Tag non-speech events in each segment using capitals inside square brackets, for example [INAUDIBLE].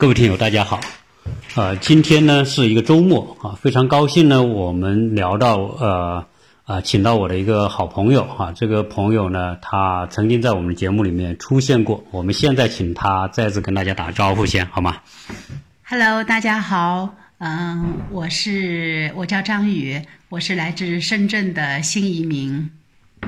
各位听友，大家好。呃，今天呢是一个周末啊，非常高兴呢，我们聊到呃啊，请到我的一个好朋友哈、这个朋友呢，他曾经在我们的节目里面出现过，我们现在请他再次跟大家打个招呼先，好吗？Hello，大家好，嗯，我是我叫张宇，我是来自深圳的新移民。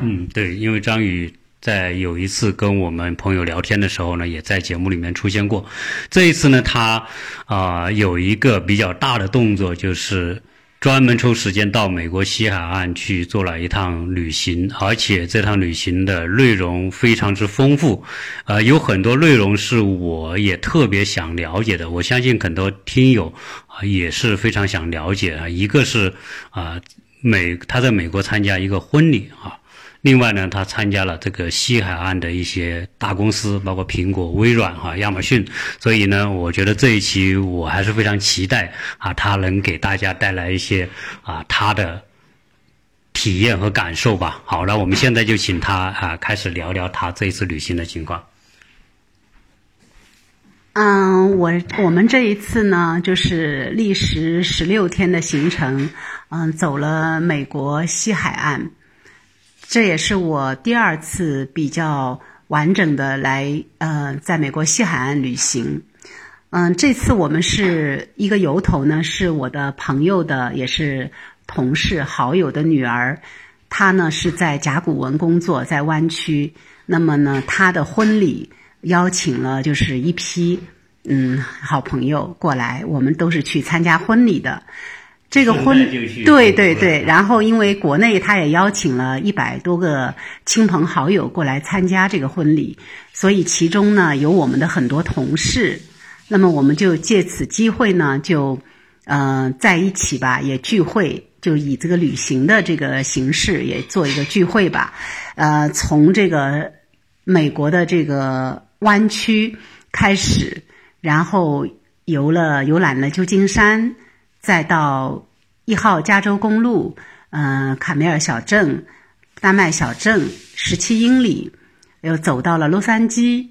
嗯，对，因为张宇在有一次跟我们朋友聊天的时候呢，也在节目里面出现过。这一次呢，他啊、有一个比较大的动作，就是专门抽时间到美国西海岸去做了一趟旅行，而且这趟旅行的内容非常之丰富，呃，有很多内容是我也特别想了解的。我相信很多听友啊、也是非常想了解啊。一个是啊、美他在美国参加一个婚礼啊。另外呢，他参加了这个西海岸的一些大公司，包括苹果、微软哈、亚马逊。所以呢，我觉得这一期我还是非常期待啊，他能给大家带来一些啊他的体验和感受吧。好了，我们现在就请他啊开始聊聊他这一次旅行的情况。嗯，我我们这一次呢，就是历时十六天的行程，嗯，走了美国西海岸，这也是我第二次比较完整的来呃，在美国西海岸旅行。嗯，这次我们是一个由头呢，是我的朋友的，也是同事好友的女儿，她呢是在甲骨文工作，在湾区。那么呢，她的婚礼邀请了就是一批嗯好朋友过来，我们都是去参加婚礼的。这个婚对对对，然后因为国内他也邀请了一百多个亲朋好友过来参加这个婚礼，所以其中呢有我们的很多同事，那么我们就借此机会呢就呃在一起吧，也聚会，就以这个旅行的这个形式也做一个聚会吧，呃，从这个美国的这个湾区开始，然后游了游览了旧金山，再到一号加州公路，呃，卡梅尔小镇、丹麦小镇十七英里，又走到了洛杉矶，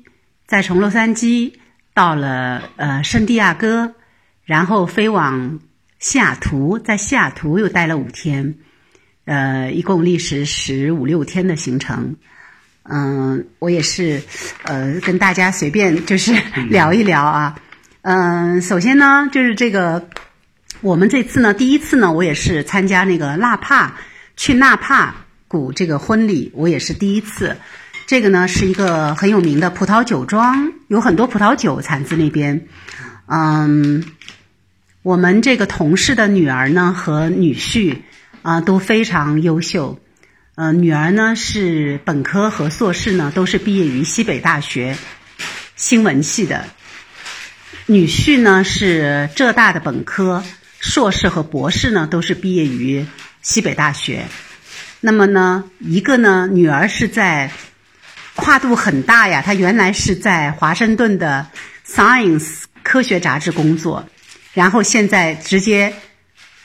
再从洛杉矶到了呃圣地亚哥，然后飞往西雅图，在西雅图又待了五天，呃，一共历时十五六天的行程。嗯，我也是，呃，跟大家随便就是 [LAUGHS] 聊一聊啊。嗯，首先呢，就是这个，我们这次呢，第一次呢，我也是参加那个纳帕去纳帕谷这个婚礼，我也是第一次。这个呢是一个很有名的葡萄酒庄，有很多葡萄酒产自那边。嗯，我们这个同事的女儿呢和女婿啊、都非常优秀。呃，女儿呢是本科和硕士呢都是毕业于西北大学新闻系的，女婿呢是浙大的本科，硕士和博士呢都是毕业于西北大学。那么呢，一个呢女儿是在跨度很大呀，她原来是在华盛顿的 Science 科学杂志工作，然后现在直接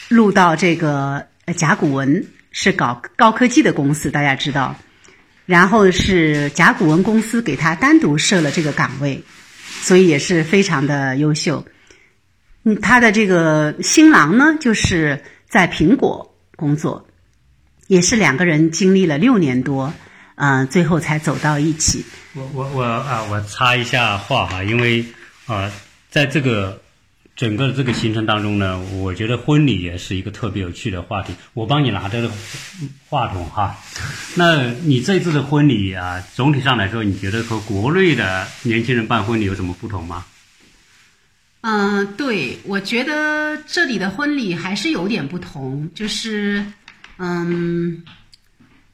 录到这个甲骨文是搞高科技的公司，大家知道。然后是甲骨文公司给他单独设了这个岗位，所以也是非常的优秀。嗯，他的这个新郎呢，就是在苹果工作，也是两个人经历了六年多，嗯、最后才走到一起。我我我啊，我插一下话哈，因为啊，在这个整个这个行程当中呢，我觉得婚礼也是一个特别有趣的话题。我帮你拿着话筒哈。[LAUGHS] 那你这次的婚礼啊，总体上来说，你觉得和国内的年轻人办婚礼有什么不同吗？嗯、对，我觉得这里的婚礼还是有点不同，就是，嗯，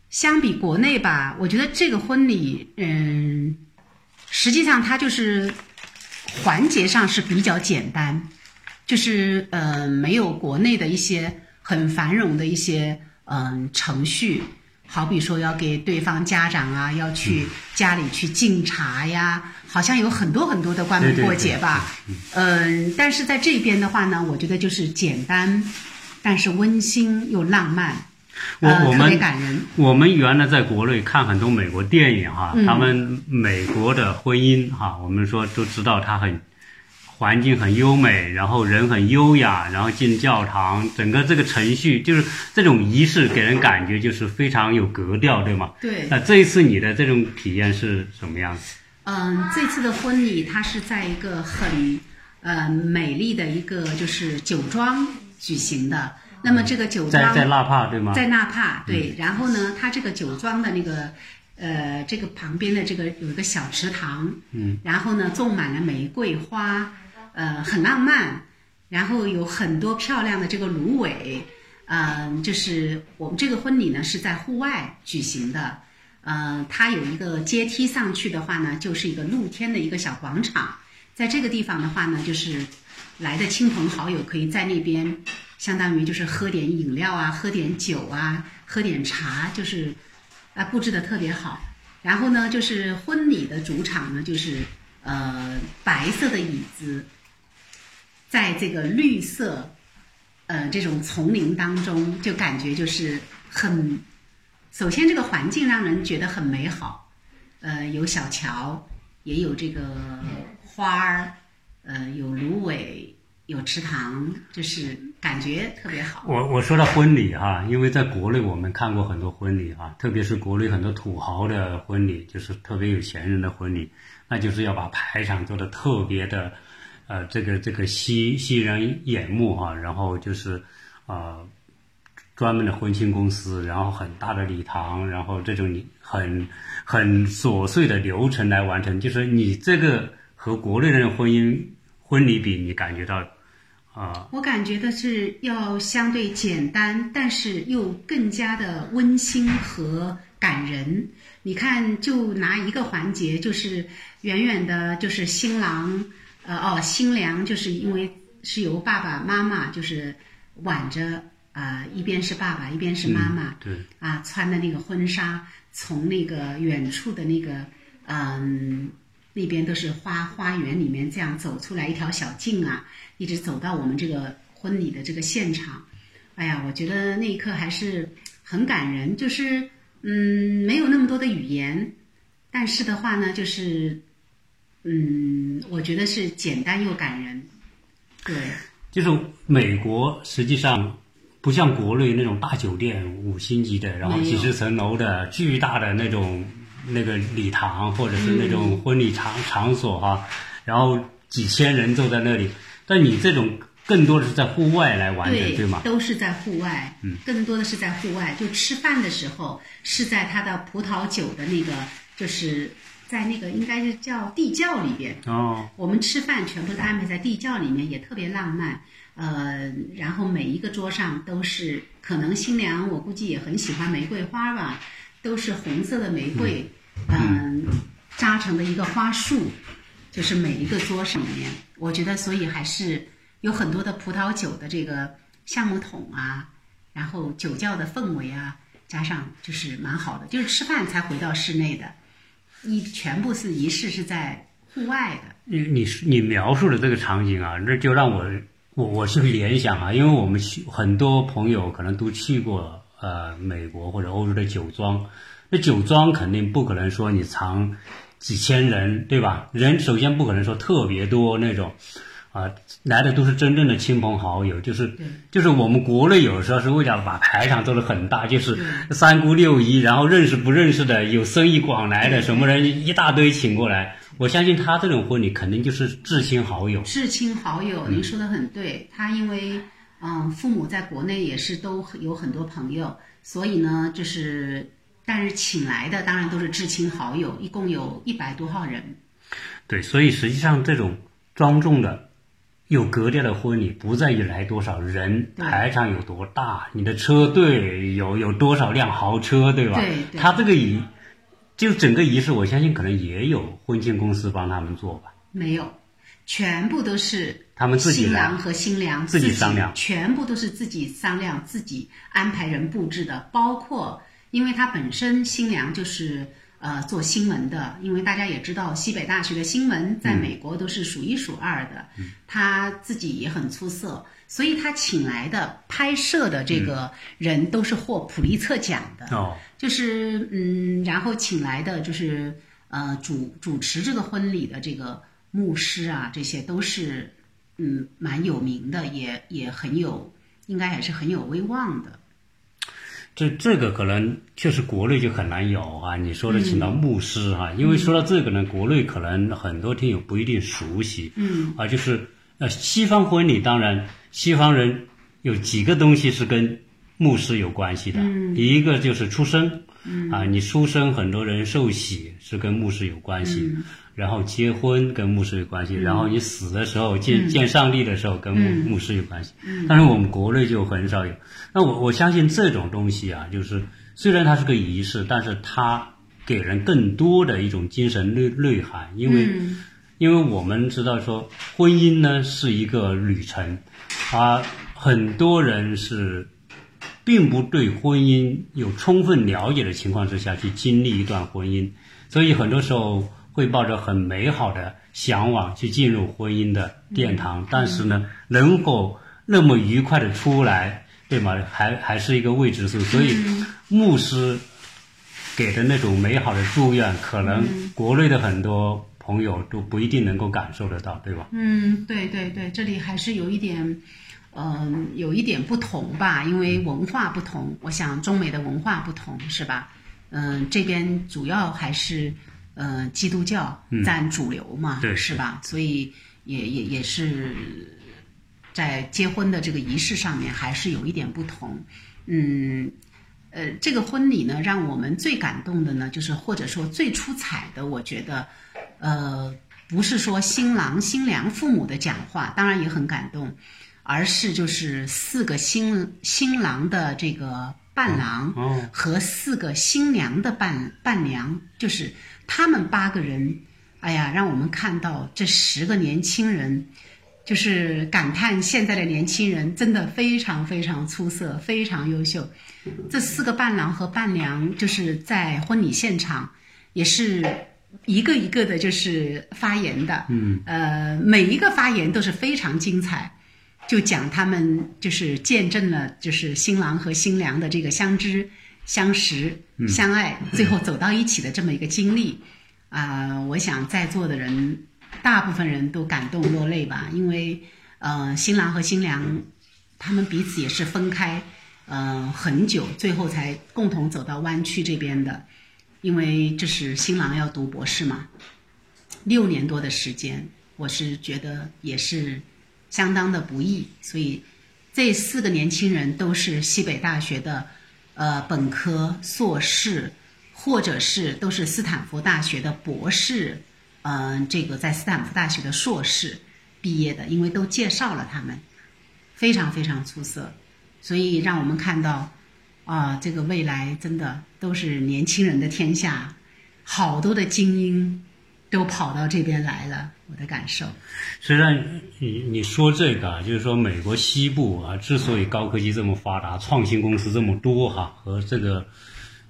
相比国内吧，我觉得这个婚礼，嗯，实际上它就是环节上是比较简单，就是呃，没有国内的一些很繁荣的一些嗯、程序，好比说要给对方家长啊，要去家里去敬茶呀，好像有很多很多的关门过节吧。嗯，但是在这边的话呢，我觉得就是简单，但是温馨又浪漫，我我们感人。我们原来在国内看很多美国电影哈，他们美国的婚姻哈，我们说都知道它很环境很优美，然后人很优雅，然后进教堂，整个这个程序就是这种仪式给人感觉就是非常有格调，对吗？对。那这一次你的这种体验是什么样子？嗯，这次的婚礼它是在一个很呃美丽的一个就是酒庄举行的。那么这个酒庄在在纳帕对吗？在纳帕对。然后呢，它这个酒庄的那个。呃，这个旁边的这个有一个小池塘，嗯，然后呢，种满了玫瑰花，呃，很浪漫。然后有很多漂亮的这个芦苇，嗯，就是我们这个婚礼呢是在户外举行的，呃，它有一个阶梯上去的话呢，就是一个露天的一个小广场。在这个地方的话呢，就是来的亲朋好友可以在那边，相当于就是喝点饮料啊，喝点酒啊，喝点茶，就是。啊，布置的特别好，然后呢，就是婚礼的主场呢，就是呃白色的椅子，在这个绿色呃这种丛林当中，就感觉就是很，首先这个环境让人觉得很美好，呃有小桥，也有这个花儿，呃有芦苇，有池塘，就是。感觉特别好。我我说到婚礼哈，因为在国内我们看过很多婚礼哈，特别是国内很多土豪的婚礼，就是特别有钱人的婚礼，那就是要把排场做的特别的，呃，这个这个吸吸人眼目哈，然后就是呃专门的婚庆公司，然后很大的礼堂，然后这种很很琐碎的流程来完成。就是你这个和国内的婚姻婚礼比，你感觉到？啊，我感觉的是要相对简单，但是又更加的温馨和感人。你看，就拿一个环节，就是远远的，就是新郎，呃，哦，新娘，就是因为是由爸爸妈妈就是挽着，啊，一边是爸爸，一边是妈妈，对，啊，穿的那个婚纱，从那个远处的那个，嗯。那边都是花花园里面这样走出来一条小径啊，一直走到我们这个婚礼的这个现场。哎呀，我觉得那一刻还是很感人，就是嗯，没有那么多的语言，但是的话呢，就是嗯，我觉得是简单又感人。对，就是美国实际上不像国内那种大酒店五星级的，然后几十层楼的巨大的那种。那个礼堂或者是那种婚礼场场所哈，然后几千人坐在那里，但你这种更多的是在户外来玩的，对吗？都是在户外，嗯，更多的是在户外。就吃饭的时候是在他的葡萄酒的那个，就是在那个应该是叫地窖里边哦。我们吃饭全部都安排在地窖里面，也特别浪漫。呃，然后每一个桌上都是，可能新娘我估计也很喜欢玫瑰花吧。都是红色的玫瑰，嗯，扎成的一个花束，就是每一个桌上面，我觉得所以还是有很多的葡萄酒的这个橡木桶啊，然后酒窖的氛围啊，加上就是蛮好的，就是吃饭才回到室内的，你全部是仪式是在户外的。你你你描述的这个场景啊，那就让我我我是联想啊，因为我们去很多朋友可能都去过。呃，美国或者欧洲的酒庄，那酒庄肯定不可能说你藏几千人，对吧？人首先不可能说特别多那种，啊，来的都是真正的亲朋好友，就是就是我们国内有时候是为了把排场做得很大，就是三姑六姨，然后认识不认识的，有生意广来的什么人一大堆请过来。我相信他这种婚礼肯定就是至亲好友。至亲好友，您说的很对，他因为。嗯，父母在国内也是都有很多朋友，所以呢，就是，但是请来的当然都是至亲好友，一共有一百多号人。对，所以实际上这种庄重的、有格调的婚礼，不在于来多少人，排场有多大，你的车队有有多少辆豪车，对吧？对。他这个仪，就整个仪式，我相信可能也有婚庆公司帮他们做吧。没有。全部都是他们自己新郎和新娘自己商量，全部都是自己商量、自己安排人布置的。包括，因为他本身新娘就是呃做新闻的，因为大家也知道西北大学的新闻在美国都是数一数二的，他自己也很出色，所以他请来的拍摄的这个人都是获普利策奖的。哦，就是嗯，然后请来的就是呃主主持这个婚礼的这个。牧师啊，这些都是嗯蛮有名的，也也很有，应该也是很有威望的。这这个可能确实国内就很难有啊。你说的请到牧师哈、因为说到这个呢，国内可能很多听友不一定熟悉。嗯啊，就是呃，西方婚礼当然，西方人有几个东西是跟牧师有关系的。嗯一个就是出生，嗯啊，你出生很多人受洗是跟牧师有关系，嗯然后结婚跟牧师有关系，然后你死的时候见、见上帝的时候跟牧、嗯牧师有关系。但是我们国内就很少有。那我我相信这种东西啊，就是虽然它是个仪式，但是它给人更多的一种精神内内涵，因为。嗯因为我们知道说，婚姻呢是一个旅程，啊，很多人是并不对婚姻有充分了解的情况之下去经历一段婚姻，所以很多时候会抱着很美好的向往去进入婚姻的殿堂，但是呢，能否那么愉快的出来，对吗？还还是一个未知数，所以牧师给的那种美好的祝愿，可能国内的很多朋友都不一定能够感受得到，对吧？嗯，对对对，这里还是有一点，嗯、有一点不同吧，因为文化不同。我想中美的文化不同，是吧？嗯、这边主要还是呃基督教占主流嘛，对是吧？所以也也也是在结婚的这个仪式上面还是有一点不同。嗯，呃，这个婚礼呢，让我们最感动的呢，就是或者说最出彩的，我觉得，呃，不是说新郎新娘父母的讲话，当然也很感动，而是就是四个新新郎的这个伴郎哦和四个新娘的伴伴娘，就是他们八个人，哎呀，让我们看到这十个年轻人。就是感叹现在的年轻人真的非常非常出色，非常优秀。这四个伴郎和伴娘就是在婚礼现场，也是一个一个的，就是发言的。嗯，呃，每一个发言都是非常精彩，就讲他们就是见证了就是新郎和新娘的这个相知、相识、相爱，最后走到一起的这么一个经历。啊、我想在座的人大部分人都感动落泪吧，因为呃，新郎和新娘他们彼此也是分开，呃，很久，最后才共同走到湾区这边的，因为这是新郎要读博士嘛，六年多的时间，我是觉得也是相当的不易，所以这四个年轻人都是西北大学的呃本科、硕士，或者是都是斯坦福大学的博士，嗯、这个在斯坦福大学的硕士毕业的，因为都介绍了他们，非常非常出色，所以让我们看到啊，这个未来真的都是年轻人的天下，好多的精英都跑到这边来了，我的感受。虽然你你说这个啊，就是说美国西部啊，之所以高科技这么发达，创新公司这么多哈、和这个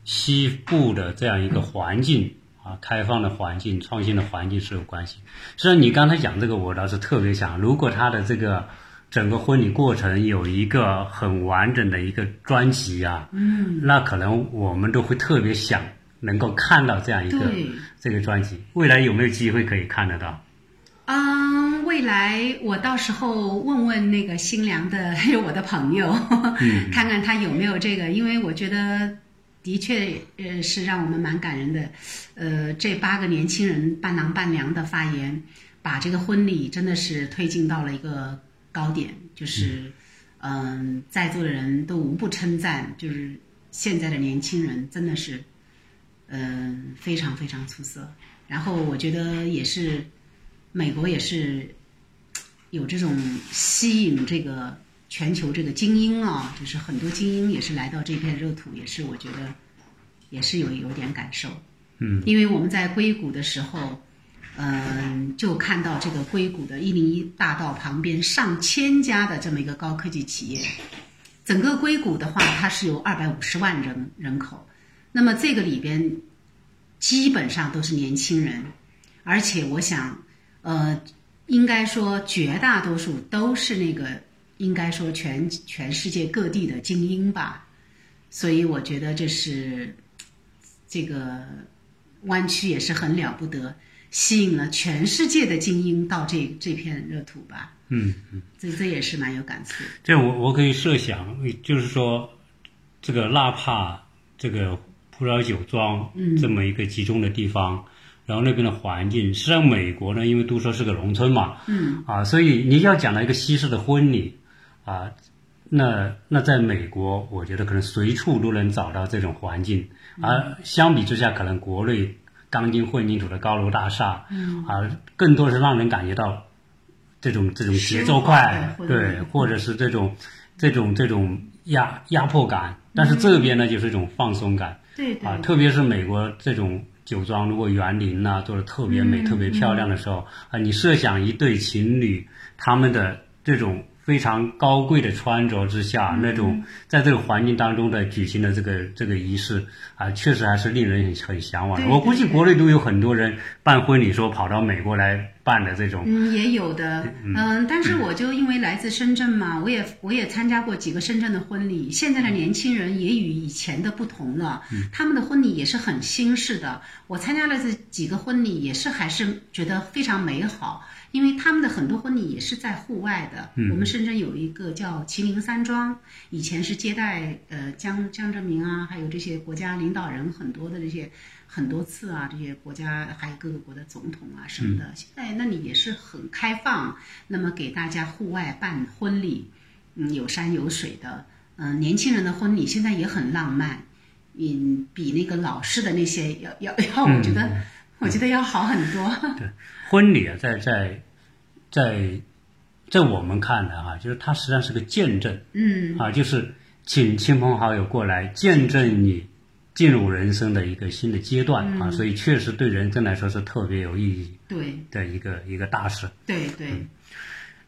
西部的这样一个环境啊，开放的环境、创新的环境是有关系。实际上，你刚才讲这个，我倒是特别想，如果他的这个整个婚礼过程有一个很完整的一个专辑啊，嗯，那可能我们都会特别想能够看到这样一个对这个专辑。未来有没有机会可以看得到？嗯，未来我到时候问问那个新娘的，还 [LAUGHS] 有我的朋友，[LAUGHS] 看看他有没有这个，因为我觉得的确呃是让我们蛮感人的。呃，这八个年轻人伴郎伴娘的发言，把这个婚礼真的是推进到了一个高点，就是嗯、在座的人都无不称赞，就是现在的年轻人真的是嗯、非常非常出色。然后我觉得也是。美国也是有这种吸引这个全球这个精英啊，就是很多精英也是来到这片热土，也是我觉得也是有有点感受。嗯，因为我们在硅谷的时候，嗯、就看到这个硅谷的一零一大道旁边上千家的这么一个高科技企业，整个硅谷的话，它是有二百五十万人人口，那么这个里边基本上都是年轻人，而且我想。呃，应该说绝大多数都是那个，应该说全全世界各地的精英吧，所以我觉得这是这个湾区也是很了不得。吸引了全世界的精英到这这片热土吧。嗯嗯，这这也是蛮有感触。这我我可以设想，就是说，这个纳帕这个葡萄酒庄这么一个集中的地方，然后那边的环境，实际上美国呢，因为都说是个农村嘛，嗯。啊，所以你要讲到一个西式的婚礼啊，那那在美国，我觉得可能随处都能找到这种环境，而相比之下，可能国内钢筋混凝土的高楼大厦，嗯。啊，更多是让人感觉到这种这种节奏快，对，或者是这种这种这种压压迫感，但是这边呢，就是一种放松感。对对。啊，特别是美国这种酒庄，如果园林呐、做的特别美、特别漂亮的时候啊，你设想一对情侣他们的这种非常高贵的穿着之下，那种在这个环境当中的举行的这个这个仪式啊，确实还是令人很很向往的。我估计国内都有很多人办婚礼，说跑到美国来办的这种。嗯，也有的，嗯，但是我就因为来自深圳嘛，我也我也参加过几个深圳的婚礼。现在的年轻人也与以前的不同了，他们的婚礼也是很新式的。我参加了这几个婚礼，也是还是觉得非常美好，因为他们的很多婚礼也是在户外的。我们深圳有一个叫麒麟山庄，以前是接待呃江江泽民啊，还有这些国家领导人很多的这些很多次啊，这些国家还有各个国的总统啊什么的，现在那里也是很开放，那么给大家户外办婚礼，嗯，有山有水的，嗯、年轻人的婚礼现在也很浪漫，嗯，比那个老式的那些要要要，我觉得、我觉得要好很多。对婚礼啊，在在在在我们看来哈、就是它实际上是个见证。嗯，啊，就是请亲朋好友过来见证你进入人生的一个新的阶段、啊，所以确实对人生来说是特别有意义对的一个一个大事。对对，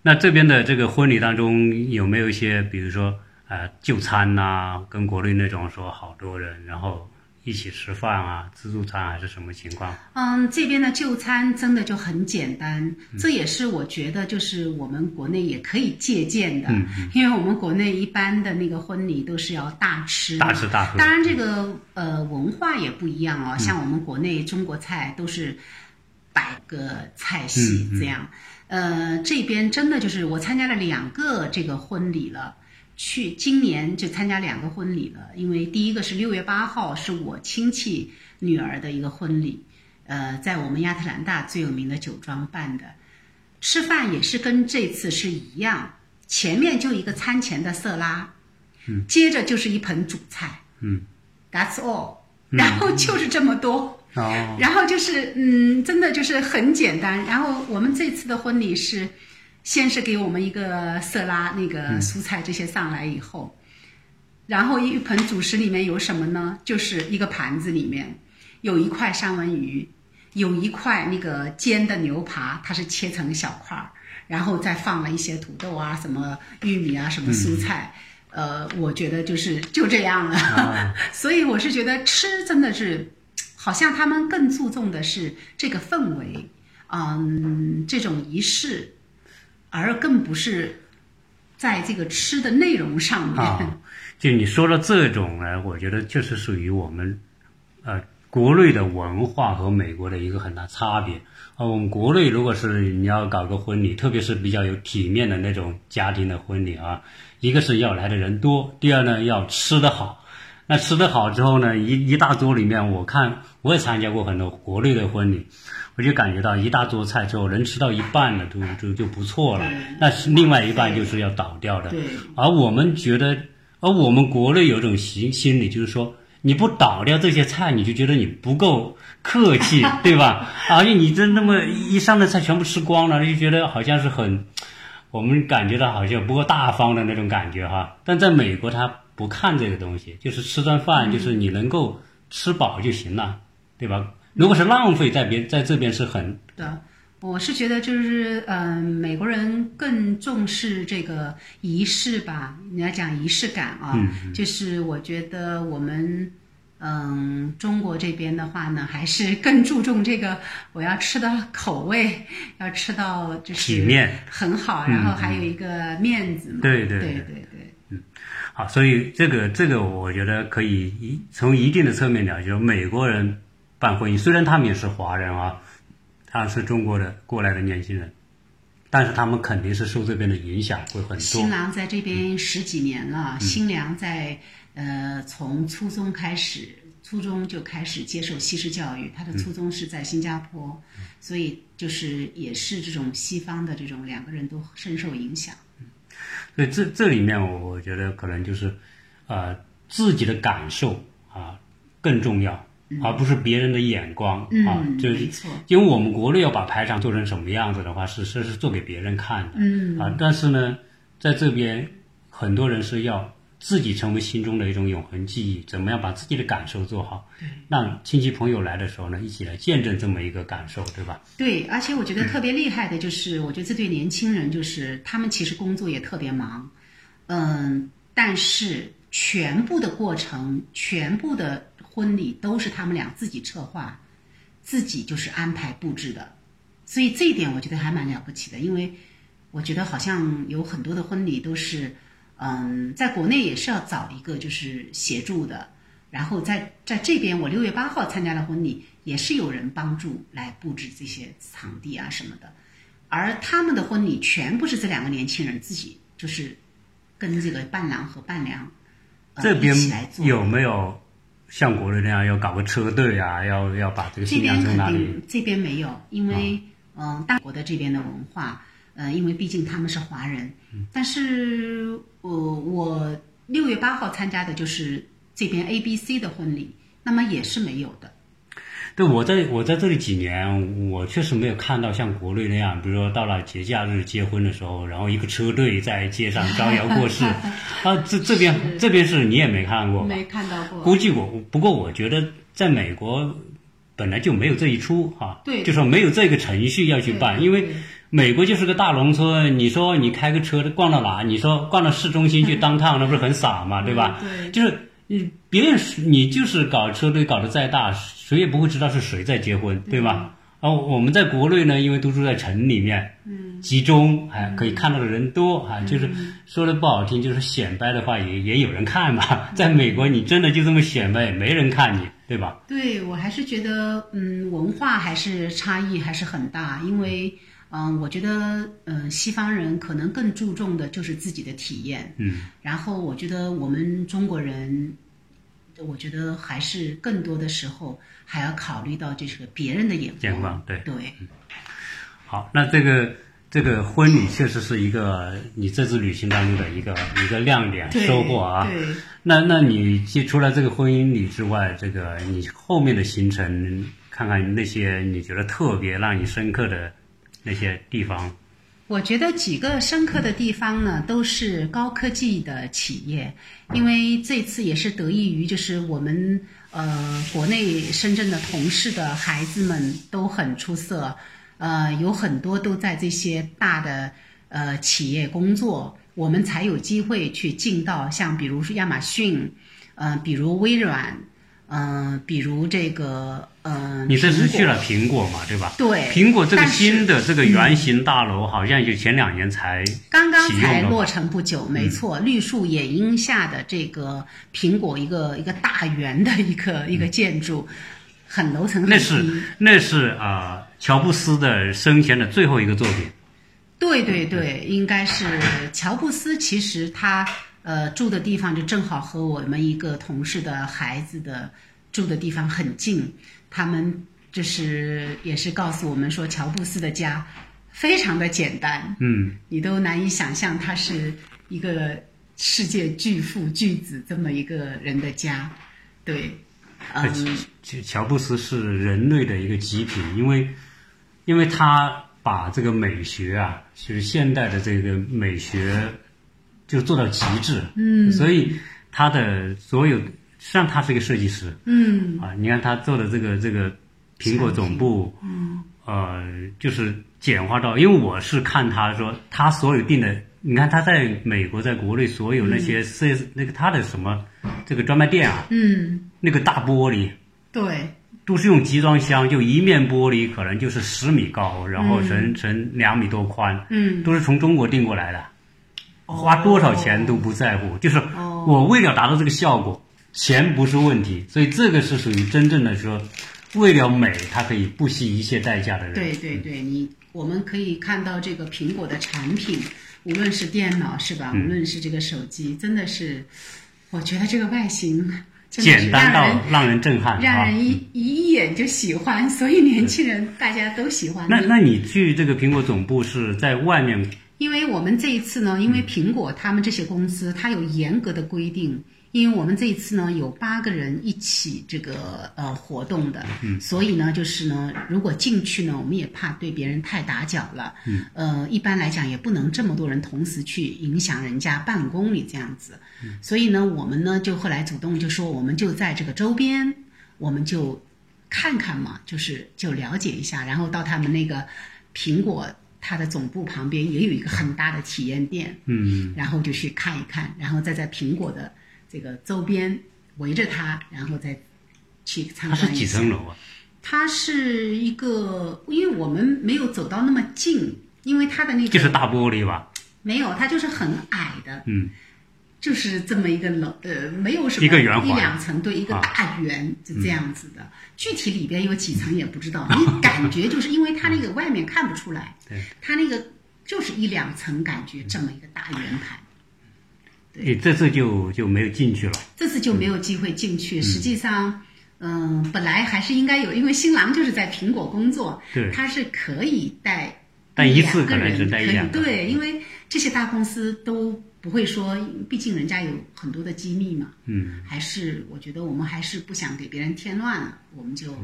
那这边的这个婚礼当中有没有一些，比如说呃就餐呐、跟国内那种说好多人然后一起吃饭啊，自助餐还是什么情况？嗯，这边的就餐真的就很简单，这也是我觉得就是我们国内也可以借鉴的，因为我们国内一般的那个婚礼都是要大吃大吃大喝。当然这个呃文化也不一样哦，像我们国内中国菜都是百个菜系这样，呃，这边真的就是我参加了两个这个婚礼了。去今年就参加两个婚礼了，因为第一个是六月八号，是我亲戚女儿的一个婚礼，呃，在我们亚特兰大最有名的酒庄办的，吃饭也是跟这次是一样，前面就一个餐前的色拉，嗯，接着就是一盆主菜，嗯，That's all，然后就是这么多，哦，然后就是嗯，真的就是很简单。然后我们这次的婚礼是，先是给我们一个色拉那个蔬菜这些上来以后，然后一盆主食里面有什么呢？就是一个盘子里面有一块三文鱼，有一块那个煎的牛扒，它是切成小块儿，然后再放了一些土豆啊、什么玉米啊、什么蔬菜。呃，我觉得就是就这样了，[LAUGHS] 所以我是觉得吃真的是，好像他们更注重的是这个氛围，嗯，这种仪式，而更不是在这个吃的内容上面。就你说的这种呢，我觉得就是属于我们呃国内的文化和美国的一个很大差别。啊，我们国内如果是你要搞个婚礼，特别是比较有体面的那种家庭的婚礼啊，一个是要来的人多，第二呢要吃得好。那吃得好之后呢，一一大桌里面，我看我也参加过很多国内的婚礼，我就感觉到一大桌菜之后，能吃到一半了，都就就不错了。那是另外一半就是要倒掉的。而我们觉得，而我们国内有种心心理，就是说你不倒掉这些菜，你就觉得你不够客气，[LAUGHS] 对吧？而且你这那么一上的菜全部吃光了，就觉得好像是很，我们感觉到好像不够大方的那种感觉哈。但在美国，他不看这个东西，就是吃顿饭，就是你能够吃饱就行了，对吧？如果是浪费在别在这边是很对，我是觉得就是，嗯、美国人更重视这个仪式吧。你要讲仪式感啊，就是我觉得我们，嗯，中国这边的话呢，还是更注重这个，我要吃到口味，要吃到就是体面。很好，然后还有一个面子嘛。对对对。对对嗯。好，所以这个这个，我觉得可以一从一定的侧面了解，美国人办婚姻，虽然他们也是华人啊，他是中国的过来的年轻人，但是他们肯定是受这边的影响会很多。新郎在这边十几年嗯了，新娘在呃从初中开始，初中就开始接受西式教育，他的初中是在新加坡，嗯所以就是也是这种西方的这种两个人都深受影响。所以这这里面我我觉得可能就是，呃，自己的感受啊更重要，而不是别人的眼光啊。嗯就是因为我们国内要把排场做成什么样子的话，是是是做给别人看的，嗯啊。但是呢，在这边很多人是要自己成为心中的一种永恒记忆，怎么样把自己的感受做好，让亲戚朋友来的时候呢，一起来见证这么一个感受，对吧？对，而且我觉得特别厉害的就是，我觉得这对年轻人就是他们其实工作也特别忙，嗯，但是全部的过程、全部的婚礼都是他们俩自己策划，自己就是安排布置的，所以这一点我觉得还蛮了不起的，因为我觉得好像有很多的婚礼都是，嗯，在国内也是要找一个就是协助的，然后在在这边，我六月八号参加的婚礼，也是有人帮助来布置这些场地啊什么的，而他们的婚礼全部是这两个年轻人自己就是跟这个伴郎和伴娘、呃、这边一起来做。有没有像国内那样要搞个车队啊？要要把这个这边肯从哪里？定这边没有，因为嗯、大国的这边的文化，呃，因为毕竟他们是华人，嗯但是呃，我六月八号参加的就是这边 A B C 的婚礼，那么也是没有的。对，我在我在这里几年，我确实没有看到像国内那样，比如说到了节假日结婚的时候，然后一个车队在街上招摇过市 [LAUGHS] 啊，这这边这边是你也没看过吧？没看到过。估计我不过我觉得在美国本来就没有这一出哈、对就说没有这个程序要去办，因为美国就是个大农村，你说你开个车逛到哪？你说逛到市中心去当 [LAUGHS] 趟，那不是很傻嘛，对吧？对就是你别人是你就是搞车队搞得再大，谁也不会知道是谁在结婚，对吧？而我们在国内呢，因为都住在城里面，嗯，集中，哎，可以看到的人多，啊，就是说的不好听，就是显摆的话也也有人看嘛。在美国，你真的就这么显摆，也没人看你，对吧？对我还是觉得，嗯，文化还是差异还是很大，因为，嗯、我觉得，嗯、西方人可能更注重的就是自己的体验，嗯，然后我觉得我们中国人，我觉得还是更多的时候还要考虑到就是个别人的眼光，眼光对对，好，那这个这个婚礼确实是一个你这次旅行当中的一个一个亮点对收获啊。对。那那你其除了这个婚姻礼之外，这个你后面的行程，看看那些你觉得特别让你深刻的那些地方。我觉得几个深刻的地方呢，都是高科技的企业，因为这次也是得益于就是我们呃国内深圳的同事的孩子们都很出色，呃有很多都在这些大的呃企业工作，我们才有机会去进到像比如说亚马逊，呃比如微软，嗯、比如这个嗯、你这次去了苹果嘛，对吧？对苹果这个新的这个圆形大楼，好像就前两年才刚刚才落成不久，没错，绿树掩荫下的这个苹果一个一个大圆的一个一个建筑，很楼层很那。是那是啊、呃乔布斯的生前的最后一个作品。对对对，应该是乔布斯。其实他呃住的地方就正好和我们一个同事的孩子的住的地方很近，他们就是也是告诉我们说，乔布斯的家非常的简单，嗯，你都难以想象他是一个世界巨富巨子这么一个人的家，对，嗯，乔乔布斯是人类的一个极品，因为因为他把这个美学啊，就是现代的这个美学，就做到极致。嗯，所以他的所有，实际上他是一个设计师。嗯，啊，你看他做的这个这个苹果总部，嗯，呃，就是简化到，因为我是看他说他所有定的，你看他在美国，在国内所有那些设、那个他的什么这个专卖店啊，嗯，那个大玻璃。对，都是用集装箱，就一面玻璃可能就是十米高，然后成成两米多宽，嗯，都是从中国订过来的，花多少钱都不在乎，就是哦。我为了达到这个效果，钱不是问题，所以这个是属于真正的说，为了美，他可以不惜一切代价的人。对对对，你我们可以看到这个苹果的产品，无论是电脑是吧，嗯无论是这个手机，真的是，我觉得这个外形简单到让人震撼啊！让人一一眼就喜欢，所以年轻人大家都喜欢。那那你去这个苹果总部是在外面因为我们这一次呢，因为苹果他们这些公司，它有严格的规定。因为我们这一次呢有八个人一起这个呃活动的，嗯，所以呢就是呢，如果进去呢，我们也怕对别人太打搅了，嗯，呃，一般来讲也不能这么多人同时去影响人家办公里这样子，嗯，所以呢，我们呢就后来主动就说，我们就在这个周边，我们就看看嘛，就是就了解一下，然后到他们那个苹果它的总部旁边也有一个很大的体验店，嗯。然后就去看一看，然后再在苹果的这个周边围着它，然后再去参它是观。几层楼啊？它是一个，因为我们没有走到那么近，因为它的那个就是大玻璃吧？没有，它就是很矮的，嗯，就是这么一个楼，呃，没有什么一个圆环一两层，对，一个啊大圆，就这样子的。具体里边有几层也不知道，[LAUGHS] 你感觉就是因为它那个外面看不出来，[LAUGHS] 对，它那个就是一两层，感觉这么一个大圆盘。你这次就就没有进去了。这次就没有机会进去。实际上，嗯、本来还是应该有，因为新郎就是在苹果工作，对他是可以带但一次两个人可能只带一可以两个对，因为这些大公司都不会说，毕竟人家有很多的机密嘛。嗯，还是我觉得我们还是不想给别人添乱了，我们就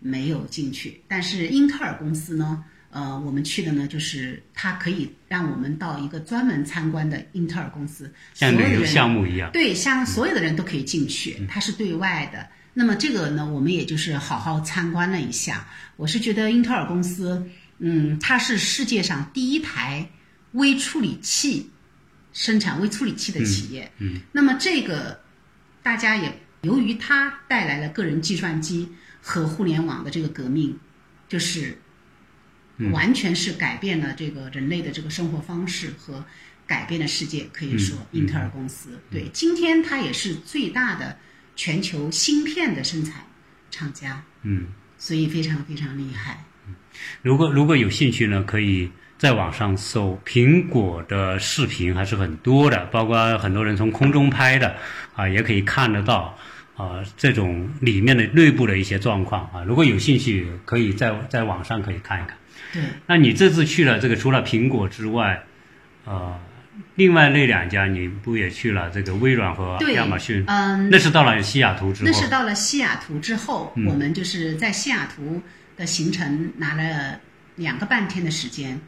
没有进去。但是英特尔公司呢，呃，我们去的呢，就是它可以让我们到一个专门参观的英特尔公司，像旅游项目一样。对，像所有的人都可以进去，它是对外的。那么这个呢，我们也就是好好参观了一下。我是觉得英特尔公司，嗯，它是世界上第一台微处理器生产微处理器的企业。嗯，那么这个大家也由于它带来了个人计算机和互联网的这个革命，就是完全是改变了这个人类的这个生活方式和改变了世界。可以说，英特尔公司、对今天它也是最大的全球芯片的生产厂家，嗯，所以非常非常厉害。如果如果有兴趣呢，可以在网上搜苹果的视频，还是很多的，包括很多人从空中拍的啊，也可以看得到啊这种里面的内部的一些状况啊。如果有兴趣，可以在在网上可以看一看。对，那你这次去了这个，除了苹果之外，呃，另外那两家你不也去了？这个微软和亚马逊，嗯，那是到了西雅图之后。那，是到了西雅图之后，嗯。我们就是在西雅图的行程拿了两个半天的时间，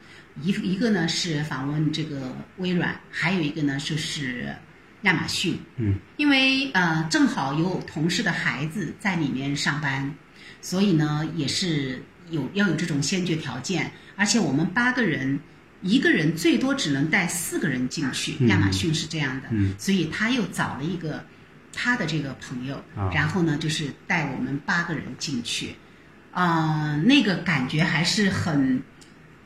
一一个呢是访问这个微软，还有一个呢就是亚马逊。嗯，因为呃正好有同事的孩子在里面上班，所以呢也是有要有这种先决条件，而且我们八个人。一个人最多只能带四个人进去，嗯。亚马逊是这样的，嗯。所以他又找了一个他的这个朋友，啊。然后呢，就是带我们八个人进去，啊、那个感觉还是很，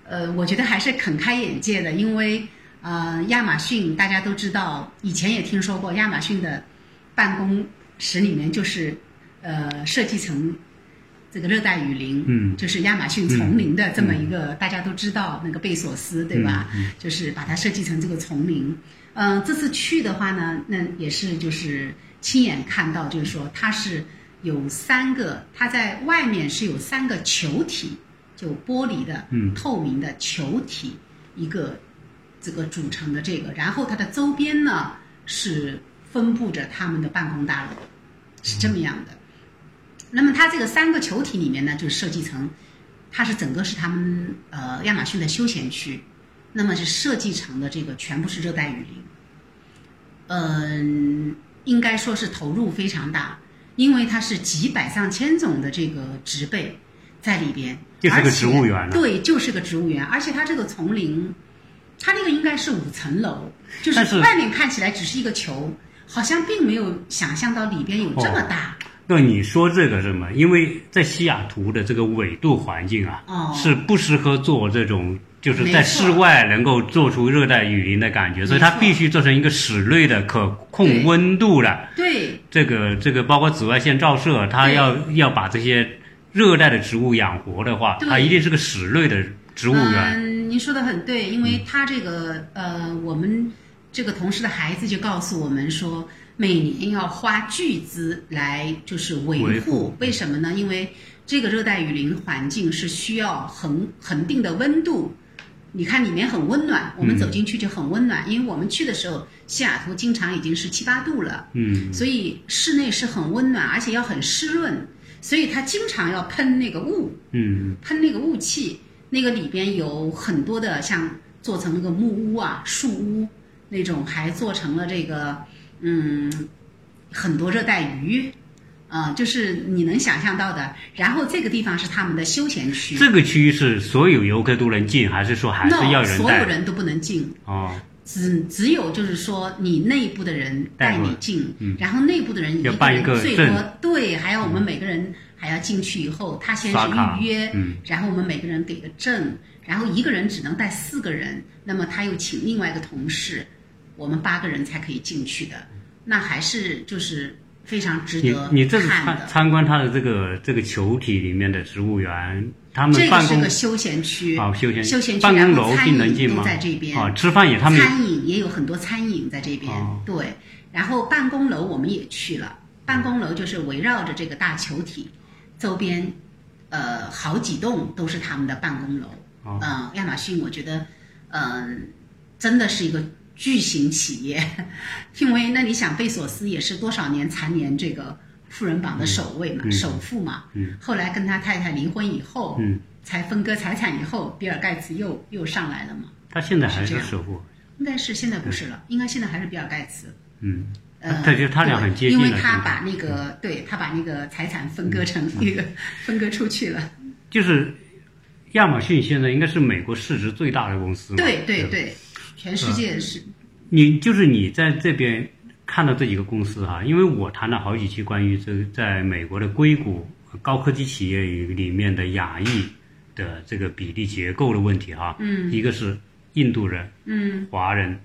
呃，我觉得还是很开眼界的，因为呃，亚马逊大家都知道，以前也听说过，亚马逊的办公室里面就是呃设计成这个热带雨林，嗯就是亚马逊丛林的这么一个，大家都知道那个贝索斯，对吧？嗯就是把它设计成这个丛林。嗯、这次去的话呢，那也是就是亲眼看到，就是说它是有三个，它在外面是有三个球体，就玻璃的、嗯透明的球体一个这个组成的这个，然后它的周边呢是分布着他们的办公大楼，是这么样的。那么它这个三个球体里面呢，就设计成，它是整个是他们呃亚马逊的休闲区，那么是设计成的这个全部是热带雨林。嗯、应该说是投入非常大，因为它是几百上千种的这个植被在里边，就是个植物园了对，就是个植物园，而且它这个丛林，它那个应该是五层楼，就是外面看起来只是一个球，好像并没有想象到里边有这么大。那你说这个什么？因为在西雅图的这个纬度环境啊，哦是不适合做这种就是在室外能够做出热带雨林的感觉，所以它必须做成一个室内的可控温度的。对，这个这个包括紫外线照射，它要要把这些热带的植物养活的话，对它一定是个室内的植物园。嗯，您说的很对，因为它这个呃，我们这个同事的孩子就告诉我们说，每年要花巨资来就是维护，为什么呢？因为这个热带雨林环境是需要恒恒定的温度。你看里面很温暖，我们走进去就很温暖，因为我们去的时候，西雅图经常已经是七八度了，嗯，所以室内是很温暖，而且要很湿润，所以它经常要喷那个雾，嗯。喷那个雾气，那个里边有很多的像做成那个木屋啊、树屋那种，还做成了这个嗯很多热带鱼，啊、就是你能想象到的。然后这个地方是他们的休闲区，这个区域是所有游客都能进，还是说还是要人带？所有人都不能进，哦，只只有就是说你内部的人带你进，然后内部的人一个人最多对，还要我们每个人还要进去以后，他先是预约，嗯。然后我们每个人给个证，然后一个人只能带四个人，那么他又请另外一个同事，我们八个人才可以进去的，那还是就是非常值你得你这是参看。参观它的这个这个球体里面的植物园，他们这个是个休闲区，啊休闲休闲区，办公楼能进吗？在这边啊，吃饭也他们餐饮也有很多餐饮在这边，哦对。然后办公楼我们也去了，办公楼就是围绕着这个大球体，周边呃好几栋都是他们的办公楼。哦嗯、亚马逊我觉得，嗯、真的是一个巨型企业，[LAUGHS] 因为那你想贝索斯也是多少年蝉联这个富人榜的首位嘛，首富嘛。嗯。后来跟他太太离婚以后，嗯，才分割财产以后，比尔盖茨又又上来了嘛。他现在还是首富。应该是现在不是了，应该现在还是比尔盖茨。嗯，呃，他就他俩很接近了因为他把那个对他把那个财产分割成那个 [LAUGHS] 分割出去了。就是亚马逊现在应该是美国市值最大的公司嘛。对对吧对，全世界是。你就是你在这边看到这几个公司哈、因为我谈了好几期关于这个在美国的硅谷高科技企业里面的亚裔的这个比例结构的问题哈、嗯，一个是印度人，嗯，华人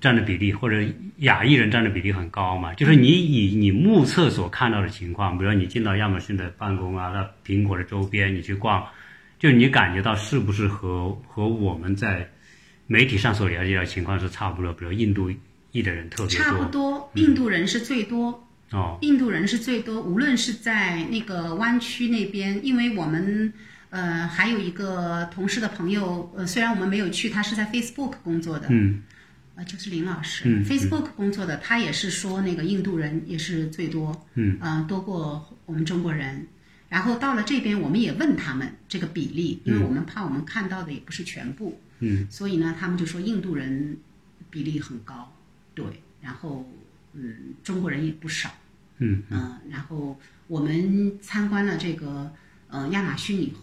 占的比例或者亚裔人占的比例很高嘛，就是你以你目测所看到的情况，比如说你进到亚马逊的办公啊，到苹果的周边你去逛，就你感觉到是不是和和我们在媒体上所了解的情况是差不多？比如印度裔的人特别多。差不多多。印度人是最多，哦，印度人是最多，无论是在那个湾区那边，因为我们呃还有一个同事的朋友，呃虽然我们没有去，他是在 Facebook 工作的，嗯。呃就是林老师、嗯 f a c e b o o k 工作的，他也是说那个印度人也是最多，嗯，呃多过我们中国人。然后到了这边，我们也问他们这个比例，因为我们怕我们看到的也不是全部，嗯，所以呢，他们就说印度人比例很高，对，然后嗯，中国人也不少，嗯嗯、然后我们参观了这个呃亚马逊以后。